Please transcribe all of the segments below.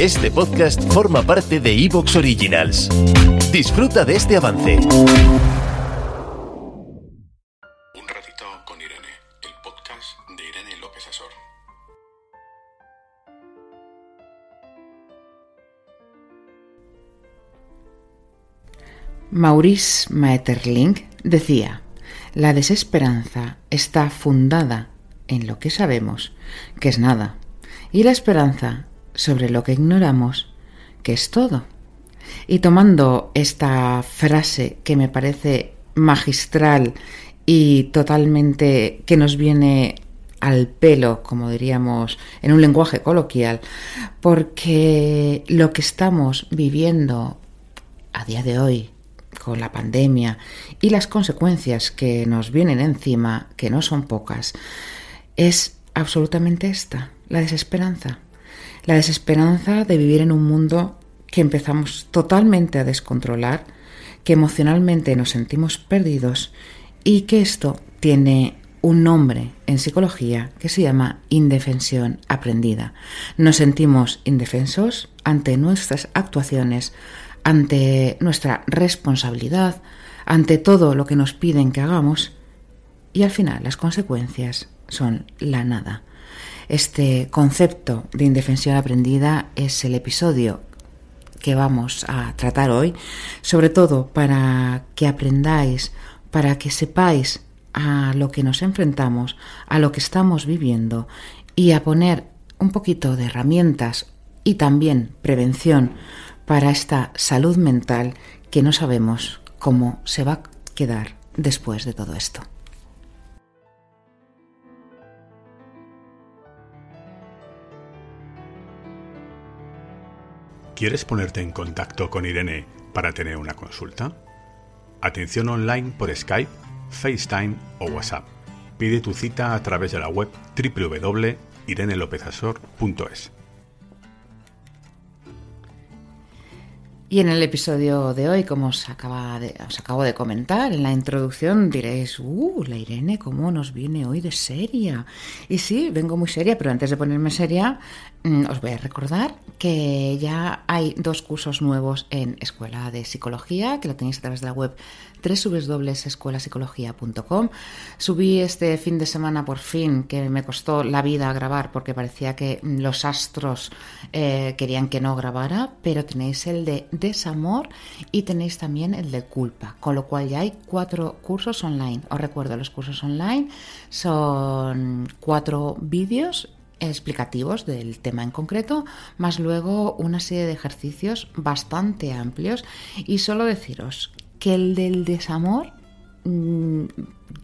Este podcast forma parte de Evox Originals. Disfruta de este avance. Un ratito con Irene, el podcast de Irene López Asor. Maurice Maeterlinck decía, la desesperanza está fundada en lo que sabemos, que es nada, y la esperanza sobre lo que ignoramos, que es todo. Y tomando esta frase que me parece magistral y totalmente que nos viene al pelo, como diríamos en un lenguaje coloquial, porque lo que estamos viviendo a día de hoy con la pandemia y las consecuencias que nos vienen encima, que no son pocas, es absolutamente esta, la desesperanza. La desesperanza de vivir en un mundo que empezamos totalmente a descontrolar, que emocionalmente nos sentimos perdidos y que esto tiene un nombre en psicología que se llama indefensión aprendida. Nos sentimos indefensos ante nuestras actuaciones, ante nuestra responsabilidad, ante todo lo que nos piden que hagamos y al final las consecuencias son la nada. Este concepto de indefensión aprendida es el episodio que vamos a tratar hoy, sobre todo para que aprendáis, para que sepáis a lo que nos enfrentamos, a lo que estamos viviendo y a poner un poquito de herramientas y también prevención para esta salud mental que no sabemos cómo se va a quedar después de todo esto. ¿Quieres ponerte en contacto con Irene para tener una consulta? Atención online por Skype, FaceTime o WhatsApp. Pide tu cita a través de la web www.irenelopezasor.es. Y en el episodio de hoy, como os, acaba os acabo de comentar en la introducción, diréis, ¡uh, la Irene, cómo nos viene hoy de seria! Y sí, vengo muy seria, pero antes de ponerme seria, mm, os voy a recordar que ya hay dos cursos nuevos en Escuela de Psicología, que lo tenéis a través de la web www.escuelapsicología.com. Subí este fin de semana por fin, que me costó la vida grabar porque parecía que los astros eh, querían que no grabara, pero tenéis el de desamor y tenéis también el de culpa, con lo cual ya hay cuatro cursos online. Os recuerdo, los cursos online son cuatro vídeos explicativos del tema en concreto, más luego una serie de ejercicios bastante amplios. Y solo deciros que el del desamor mm,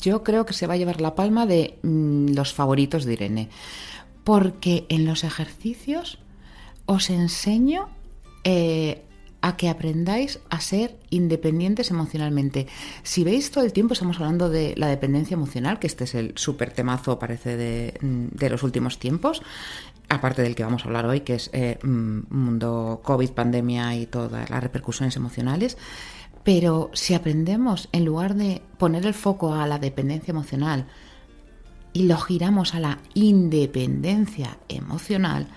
yo creo que se va a llevar la palma de mm, los favoritos de Irene, porque en los ejercicios os enseño eh, a que aprendáis a ser independientes emocionalmente. Si veis todo el tiempo estamos hablando de la dependencia emocional, que este es el súper temazo parece de, mm, de, los últimos tiempos, aparte del que vamos a hablar hoy, que es eh, mundo COVID, pandemia y todas las repercusiones emocionales. Pero si aprendemos, en lugar de poner el foco a la dependencia emocional y lo giramos a la independencia emocional,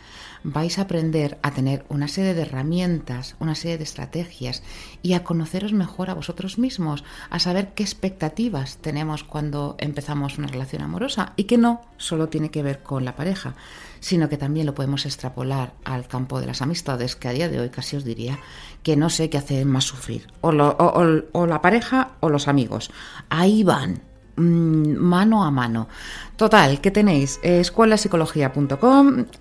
vais a aprender a tener una serie de herramientas, una serie de estrategias y a conoceros mejor a vosotros mismos, a saber qué expectativas tenemos cuando empezamos una relación amorosa y que no solo tiene que ver con la pareja, sino que también lo podemos extrapolar al campo de las amistades, que a día de hoy casi os diría que no sé qué hace más sufrir, o, o, la pareja o los amigos. Ahí van, mano a mano. Total, ¿qué tenéis? Eh,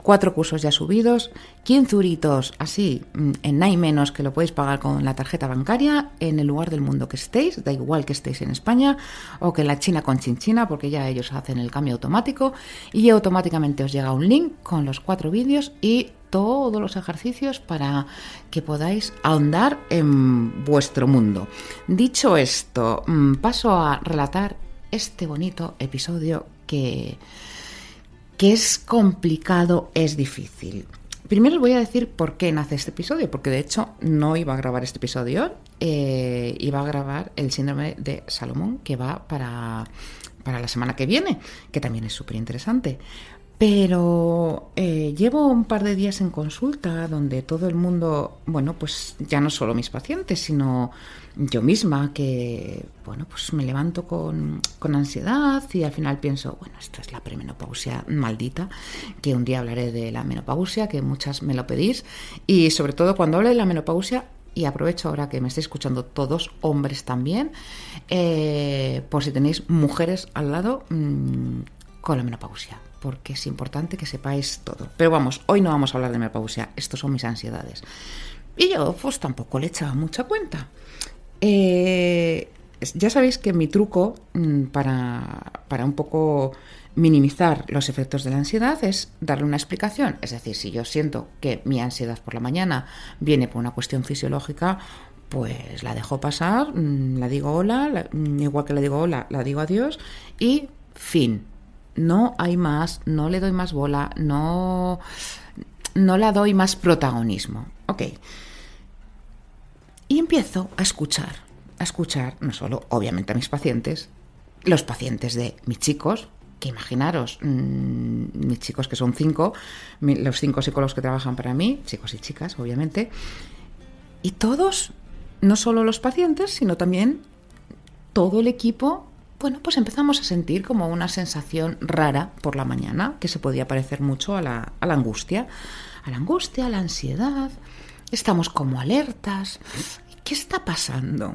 cuatro cursos ya subidos, 15 euritos así, mm, en nada menos que lo podéis pagar con la tarjeta bancaria en el lugar del mundo que estéis, da igual que estéis en España o que en la China con Chinchina, porque ya ellos hacen el cambio automático y automáticamente os llega un link con los cuatro vídeos y todos los ejercicios para que podáis ahondar en vuestro mundo. Dicho esto, mm, paso a relatar este bonito episodio que, que es complicado, es difícil. Primero os voy a decir por qué nace este episodio, porque de hecho no iba a grabar este episodio, eh, iba a grabar el síndrome de Salomón, que va para, para la semana que viene, que también es súper interesante. Pero eh, llevo un par de días en consulta donde todo el mundo, bueno, pues ya no solo mis pacientes, sino yo misma, que, bueno, pues me levanto con, ansiedad y al final pienso, bueno, esto es la premenopausia maldita, que un día hablaré de la menopausia, que muchas me lo pedís, y sobre todo cuando hable de la menopausia, y aprovecho ahora que me estáis escuchando todos, hombres también, eh, por si tenéis mujeres al lado mmm, con la menopausia porque es importante que sepáis todo. Pero vamos, hoy no vamos a hablar de menopausia, estos son mis ansiedades. Y yo pues tampoco le echaba mucha cuenta. Eh, ya sabéis que mi truco mm, para, para un poco minimizar los efectos de la ansiedad es darle una explicación. Es decir, si yo siento que mi ansiedad por la mañana viene por una cuestión fisiológica, pues la dejo pasar, mm, la digo hola, mm, igual que le digo hola, la digo adiós y fin no hay más, no le doy más bola, no, no la doy más protagonismo. Ok. Y empiezo a escuchar, a escuchar no solo, obviamente, a mis pacientes, los pacientes de mis chicos, que imaginaros, mmm, mis chicos que son cinco, los cinco psicólogos que trabajan para mí, chicos y chicas, obviamente, y todos, no solo los pacientes, sino también todo el equipo bueno, pues empezamos a sentir como una sensación rara por la mañana, que se podía parecer mucho a la, angustia. A la angustia, a la ansiedad. Estamos como alertas. ¿Qué está pasando?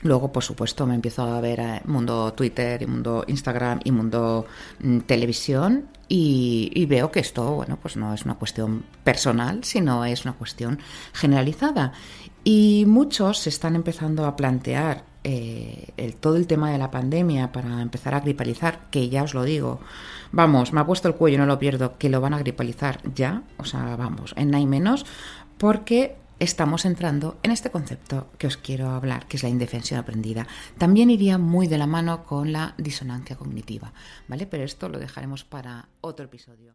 Luego, por supuesto, me empiezo a ver eh, mundo Twitter y mundo Instagram y mundo mm, televisión y, y, veo que esto, bueno, pues no es una cuestión personal, sino es una cuestión generalizada. Y muchos se están empezando a plantear eh, el, todo el tema de la pandemia para empezar a gripalizar, que ya os lo digo, vamos, me ha puesto el cuello, no lo pierdo, que lo van a gripalizar ya, o sea, vamos, en nada menos, porque estamos entrando en este concepto que os quiero hablar, que es la indefensión aprendida. También iría muy de la mano con la disonancia cognitiva, ¿vale? Pero esto lo dejaremos para otro episodio.